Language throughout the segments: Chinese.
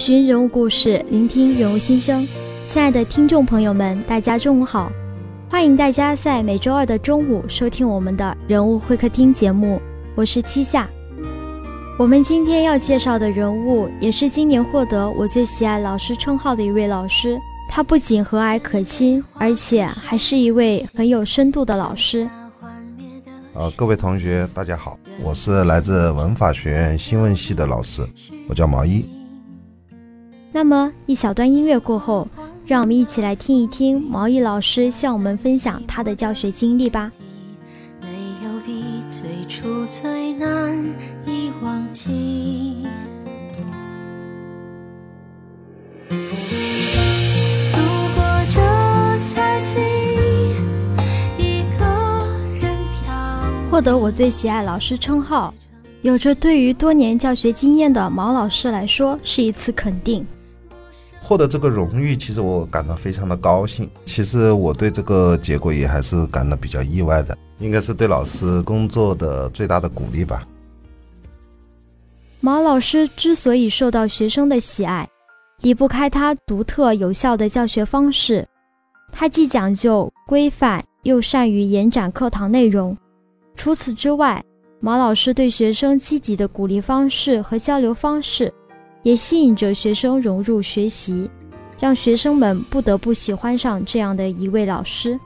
寻人物故事，聆听人物心声。亲爱的听众朋友们，大家中午好。欢迎大家在每周二的中午收听我们的人物会客厅节目，我是七夏。我们今天要介绍的人物，也是今年获得我最喜爱老师称号的一位老师。他不仅和蔼可亲，而且还是一位很有深度的老师。呃，各位同学，大家好，我是来自文法学院新闻系的老师，我叫毛一。那么一小段音乐过后。让我们一起来听一听毛毅老师向我们分享他的教学经历吧。获得我最喜爱老师称号，有着对于多年教学经验的毛老师来说，是一次肯定。获得这个荣誉，其实我感到非常的高兴。其实我对这个结果也还是感到比较意外的，应该是对老师工作的最大的鼓励吧。毛老师之所以受到学生的喜爱，离不开他独特有效的教学方式。他既讲究规范，又善于延展课堂内容。除此之外，毛老师对学生积极的鼓励方式和交流方式。也吸引着学生融入学习，让学生们不得不喜欢上这样的一位老师。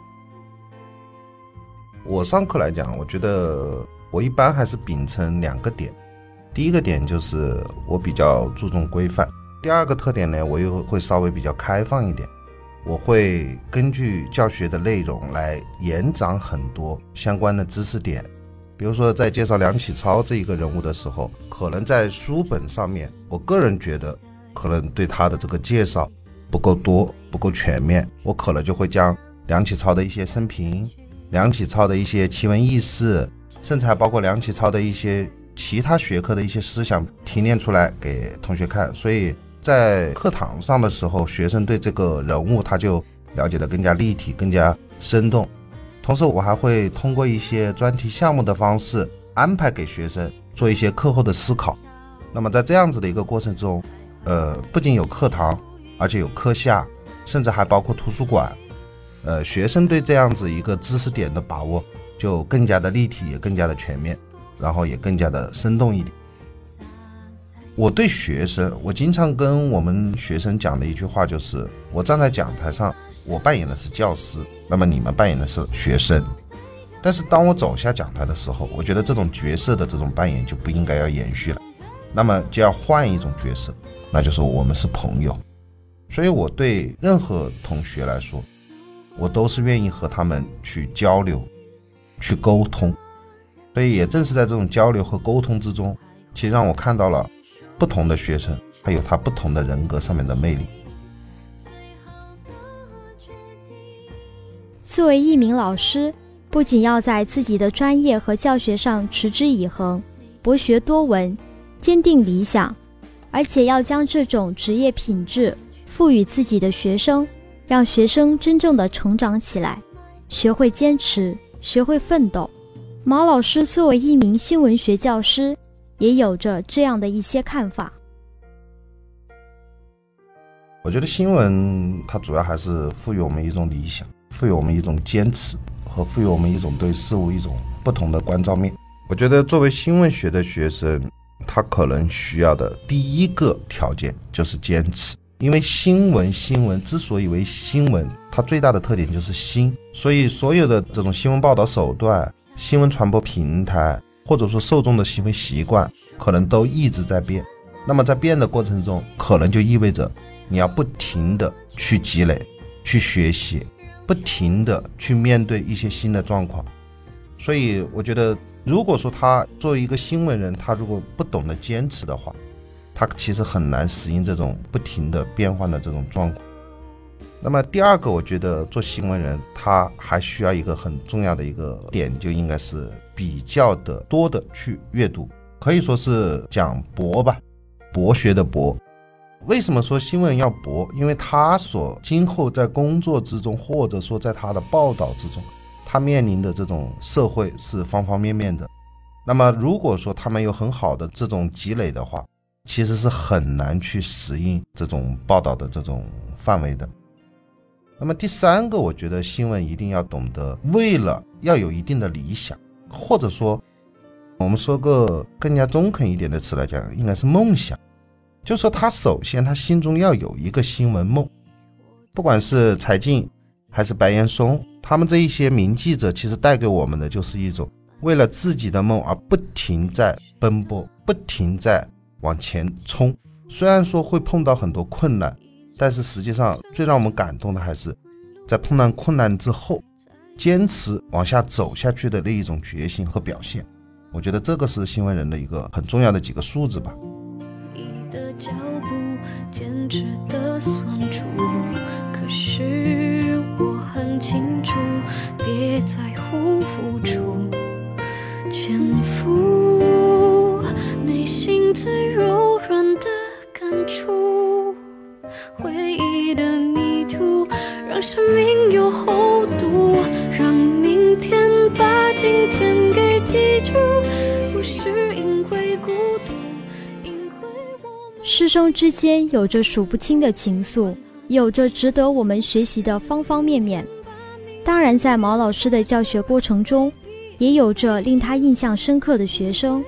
我上课来讲，我觉得我一般还是秉承两个点，第一个点就是我比较注重规范，第二个特点呢，我又会稍微比较开放一点，我会根据教学的内容来延展很多相关的知识点。比如说，在介绍梁启超这一个人物的时候，可能在书本上面，我个人觉得可能对他的这个介绍不够多、不够全面，我可能就会将梁启超的一些生平、梁启超的一些奇闻异事，甚至还包括梁启超的一些其他学科的一些思想提炼出来给同学看。所以在课堂上的时候，学生对这个人物他就了解的更加立体、更加生动。同时，我还会通过一些专题项目的方式安排给学生做一些课后的思考。那么，在这样子的一个过程中，呃，不仅有课堂，而且有课下，甚至还包括图书馆。呃，学生对这样子一个知识点的把握就更加的立体，也更加的全面，然后也更加的生动一点。我对学生，我经常跟我们学生讲的一句话就是：我站在讲台上。我扮演的是教师，那么你们扮演的是学生。但是当我走下讲台的时候，我觉得这种角色的这种扮演就不应该要延续了，那么就要换一种角色，那就是我们是朋友。所以我对任何同学来说，我都是愿意和他们去交流、去沟通。所以也正是在这种交流和沟通之中，其实让我看到了不同的学生，还有他不同的人格上面的魅力。作为一名老师，不仅要在自己的专业和教学上持之以恒，博学多闻，坚定理想，而且要将这种职业品质赋予自己的学生，让学生真正的成长起来，学会坚持，学会奋斗。毛老师作为一名新闻学教师，也有着这样的一些看法。我觉得新闻它主要还是赋予我们一种理想，赋予我们一种坚持。和赋予我们一种对事物一种不同的关照面。我觉得作为新闻学的学生，他可能需要的第一个条件就是坚持。因为新闻，新闻之所以为新闻，它最大的特点就是新，所以所有的这种新闻报道手段、新闻传播平台，或者说受众的行为习惯，可能都一直在变。那么在变的过程中，可能就意味着你要不停的去积累、去学习。不停的去面对一些新的状况，所以我觉得，如果说他作为一个新闻人，他如果不懂得坚持的话，他其实很难适应这种不停的变换的这种状况。那么第二个，我觉得做新闻人，他还需要一个很重要的一个点，就应该是比较的多的去阅读，可以说是讲博吧，博学的博。为什么说新闻要博？因为他所今后在工作之中，或者说在他的报道之中，他面临的这种社会是方方面面的。那么，如果说他没有很好的这种积累的话，其实是很难去适应这种报道的这种范围的。那么第三个，我觉得新闻一定要懂得，为了要有一定的理想，或者说我们说个更加中肯一点的词来讲，应该是梦想。就说他首先他心中要有一个新闻梦，不管是柴静还是白岩松，他们这一些名记者，其实带给我们的就是一种为了自己的梦而不停在奔波，不停在往前冲。虽然说会碰到很多困难，但是实际上最让我们感动的还是在碰到困难之后，坚持往下走下去的那一种决心和表现。我觉得这个是新闻人的一个很重要的几个素质吧。清楚，别在乎付出，潜伏内心最柔软的感触。回忆的泥土，让生命有厚度，让明天把今天给记住。不是因为孤独。师生之间有着数不清的情愫，有着值得我们学习的方方面面。当然，在毛老师的教学过程中，也有着令他印象深刻的学生。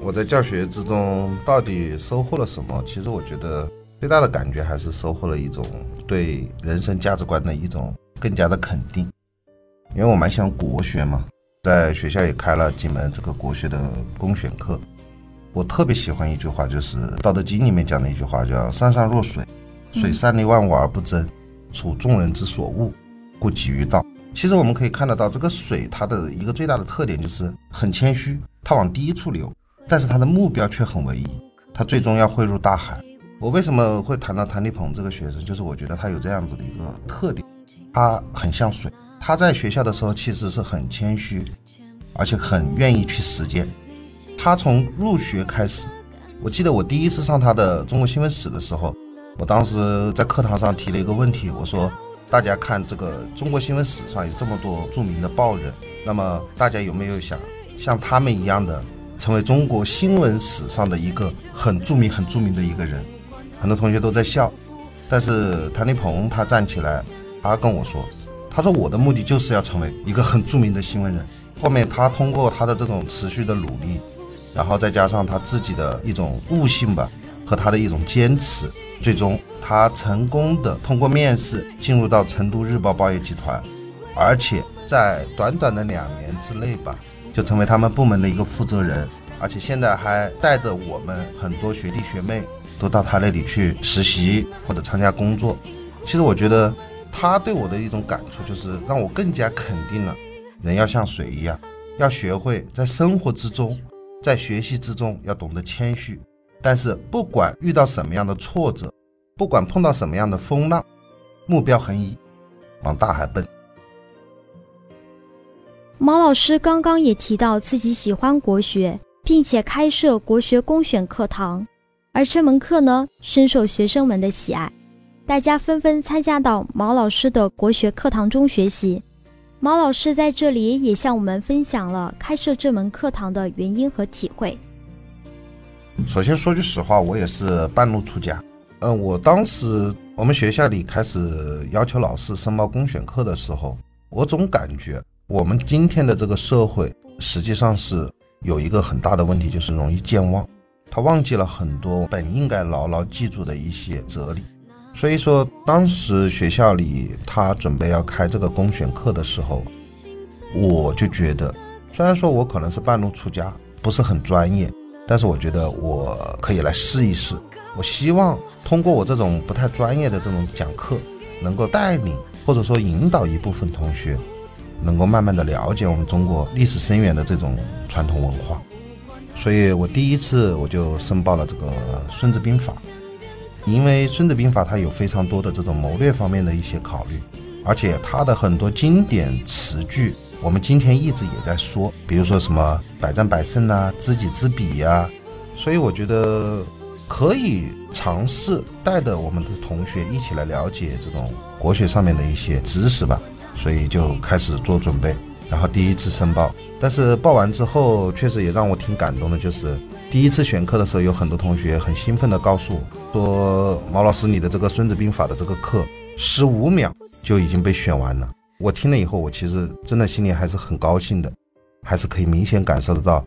我在教学之中到底收获了什么？其实我觉得最大的感觉还是收获了一种对人生价值观的一种更加的肯定。因为我蛮喜欢国学嘛，在学校也开了几门这个国学的公选课。我特别喜欢一句话，就是《道德经》里面讲的一句话，叫“山山若水，水善利万物而不争，处众人之所恶，故几于道”。其实我们可以看得到，这个水它的一个最大的特点就是很谦虚，它往低处流，但是它的目标却很唯一，它最终要汇入大海。我为什么会谈到谭立鹏这个学生？就是我觉得他有这样子的一个特点，他很像水。他在学校的时候其实是很谦虚，而且很愿意去实践。他从入学开始，我记得我第一次上他的中国新闻史的时候，我当时在课堂上提了一个问题，我说：大家看这个中国新闻史上有这么多著名的报人，那么大家有没有想像他们一样的成为中国新闻史上的一个很著名、很著名的一个人？很多同学都在笑，但是谭立鹏他站起来，他跟我说：他说我的目的就是要成为一个很著名的新闻人。后面他通过他的这种持续的努力。然后再加上他自己的一种悟性吧，和他的一种坚持，最终他成功的通过面试进入到成都日报报业集团，而且在短短的两年之内吧，就成为他们部门的一个负责人，而且现在还带着我们很多学弟学妹都到他那里去实习或者参加工作。其实我觉得他对我的一种感触就是让我更加肯定了，人要像水一样，要学会在生活之中。在学习之中要懂得谦虚，但是不管遇到什么样的挫折，不管碰到什么样的风浪，目标很一，往大海奔。毛老师刚刚也提到自己喜欢国学，并且开设国学公选课堂，而这门课呢，深受学生们的喜爱，大家纷纷参加到毛老师的国学课堂中学习。毛老师在这里也向我们分享了开设这门课堂的原因和体会。首先说句实话，我也是半路出家。嗯，我当时我们学校里开始要求老师申报公选课的时候，我总感觉我们今天的这个社会实际上是有一个很大的问题，就是容易健忘，他忘记了很多本应该牢牢记住的一些哲理。所以说，当时学校里他准备要开这个公选课的时候，我就觉得，虽然说我可能是半路出家，不是很专业，但是我觉得我可以来试一试。我希望通过我这种不太专业的这种讲课，能够带领或者说引导一部分同学，能够慢慢的了解我们中国历史深远的这种传统文化。所以我第一次我就申报了这个《孙子兵法》。因为《孙子兵法》它有非常多的这种谋略方面的一些考虑，而且它的很多经典词句，我们今天一直也在说，比如说什么百战百胜啊、知己知彼呀，所以我觉得可以尝试带着我们的同学一起来了解这种国学上面的一些知识吧，所以就开始做准备，然后第一次申报，但是报完之后，确实也让我挺感动的，就是。第一次选课的时候，有很多同学很兴奋地告诉我，说毛老师，你的这个《孙子兵法》的这个课，十五秒就已经被选完了。我听了以后，我其实真的心里还是很高兴的，还是可以明显感受得到，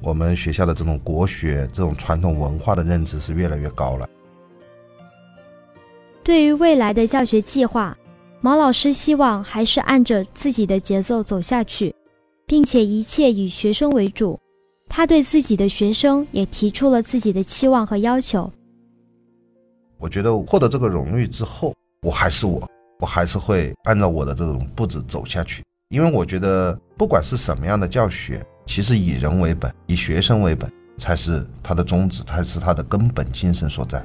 我们学校的这种国学、这种传统文化的认知是越来越高了。对于未来的教学计划，毛老师希望还是按着自己的节奏走下去，并且一切以学生为主。他对自己的学生也提出了自己的期望和要求。我觉得获得这个荣誉之后，我还是我，我还是会按照我的这种步子走下去。因为我觉得，不管是什么样的教学，其实以人为本，以学生为本，才是它的宗旨，才是它的根本精神所在。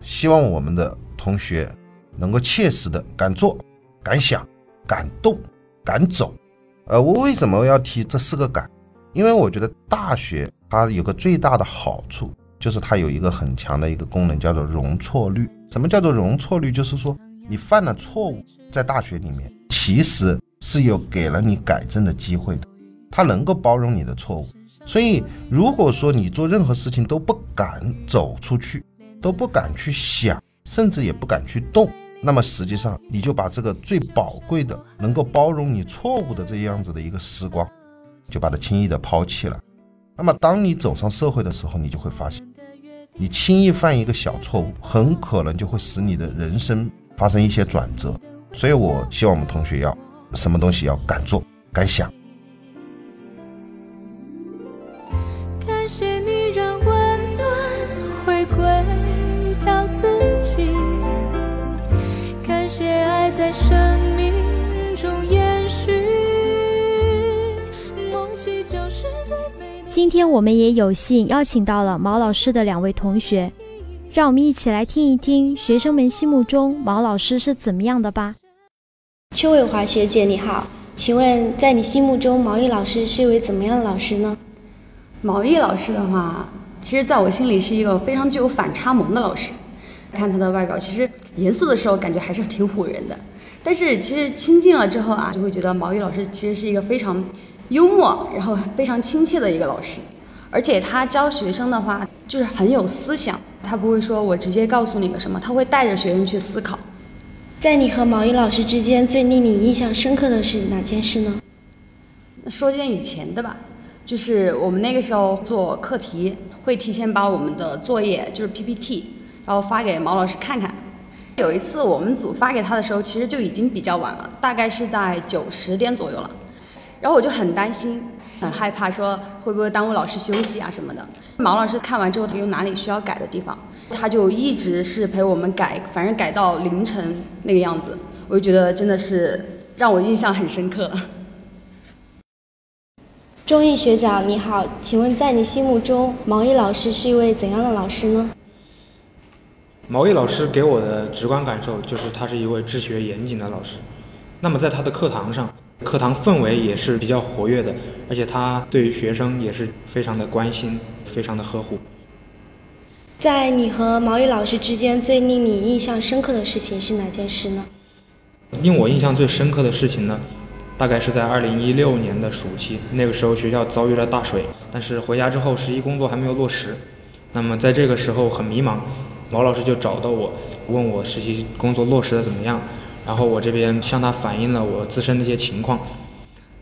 希望我们的同学能够切实的敢做、敢想、敢动、敢走。呃，我为什么要提这四个敢？因为我觉得大学它有个最大的好处，就是它有一个很强的一个功能，叫做容错率。什么叫做容错率？就是说你犯了错误，在大学里面其实是有给了你改正的机会的，它能够包容你的错误。所以如果说你做任何事情都不敢走出去，都不敢去想，甚至也不敢去动，那么实际上你就把这个最宝贵的能够包容你错误的这样子的一个时光。就把它轻易的抛弃了。那么，当你走上社会的时候，你就会发现，你轻易犯一个小错误，很可能就会使你的人生发生一些转折。所以，我希望我们同学要什么东西要敢做敢想。感谢你让温暖回归到自己，感谢爱在生今天我们也有幸邀请到了毛老师的两位同学，让我们一起来听一听学生们心目中毛老师是怎么样的吧。邱伟华学姐你好，请问在你心目中毛毅老师是一位怎么样的老师呢？毛毅老师的话，其实在我心里是一个非常具有反差萌的老师。看他的外表，其实严肃的时候感觉还是挺唬人的，但是其实亲近了之后啊，就会觉得毛毅老师其实是一个非常。幽默，然后非常亲切的一个老师，而且他教学生的话就是很有思想，他不会说我直接告诉你个什么，他会带着学生去思考。在你和毛衣老师之间最令你印象深刻的是哪件事呢？说件以前的吧，就是我们那个时候做课题，会提前把我们的作业就是 PPT，然后发给毛老师看看。有一次我们组发给他的时候，其实就已经比较晚了，大概是在九十点左右了。然后我就很担心，很害怕，说会不会耽误老师休息啊什么的。毛老师看完之后，他有哪里需要改的地方，他就一直是陪我们改，反正改到凌晨那个样子，我就觉得真的是让我印象很深刻。钟毅学长你好，请问在你心目中，毛毅老师是一位怎样的老师呢？毛毅老师给我的直观感受就是他是一位治学严谨的老师。那么在他的课堂上。课堂氛围也是比较活跃的，而且他对于学生也是非常的关心，非常的呵护。在你和毛宇老师之间最令你印象深刻的事情是哪件事呢？令我印象最深刻的事情呢，大概是在二零一六年的暑期，那个时候学校遭遇了大水，但是回家之后实习工作还没有落实，那么在这个时候很迷茫，毛老师就找到我，问我实习工作落实的怎么样，然后我这边向他反映了我自身的一些情况。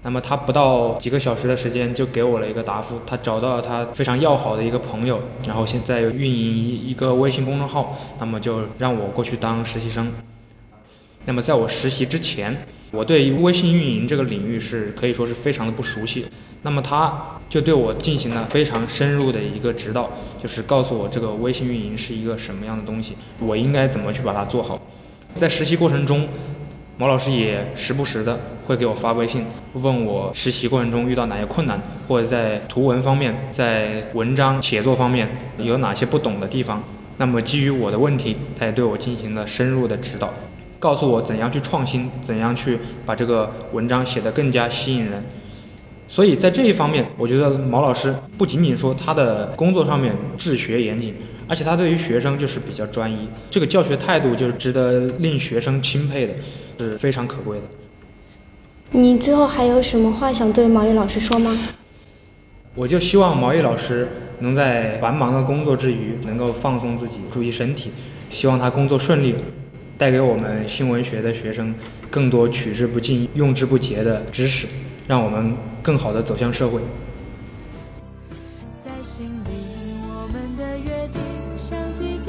那么他不到几个小时的时间就给我了一个答复，他找到了他非常要好的一个朋友，然后现在运营一一个微信公众号，那么就让我过去当实习生。那么在我实习之前，我对微信运营这个领域是可以说是非常的不熟悉，那么他就对我进行了非常深入的一个指导，就是告诉我这个微信运营是一个什么样的东西，我应该怎么去把它做好。在实习过程中。毛老师也时不时的会给我发微信，问我实习过程中遇到哪些困难，或者在图文方面，在文章写作方面有哪些不懂的地方。那么基于我的问题，他也对我进行了深入的指导，告诉我怎样去创新，怎样去把这个文章写得更加吸引人。所以在这一方面，我觉得毛老师不仅仅说他的工作上面治学严谨。而且他对于学生就是比较专一，这个教学态度就是值得令学生钦佩的，是非常可贵的。你最后还有什么话想对毛毅老师说吗？我就希望毛毅老师能在繁忙的工作之余能够放松自己，注意身体。希望他工作顺利，带给我们新闻学的学生更多取之不尽、用之不竭的知识，让我们更好的走向社会。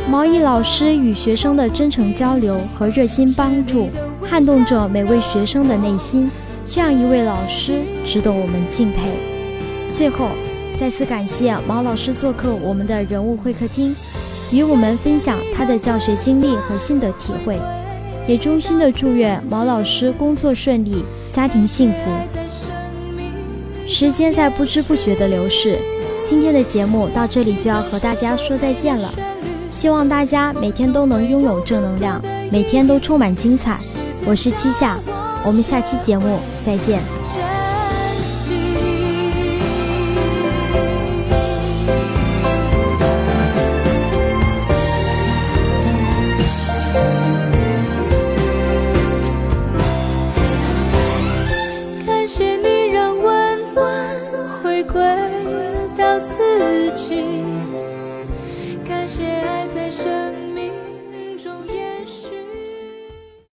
毛衣老师与学生的真诚交流和热心帮助，撼动着每位学生的内心。这样一位老师，值得我们敬佩。最后，再次感谢毛老师做客我们的人物会客厅，与我们分享他的教学经历和心得体会。也衷心的祝愿毛老师工作顺利，家庭幸福。时间在不知不觉的流逝，今天的节目到这里就要和大家说再见了。希望大家每天都能拥有正能量，每天都充满精彩。我是七夏，我们下期节目再见。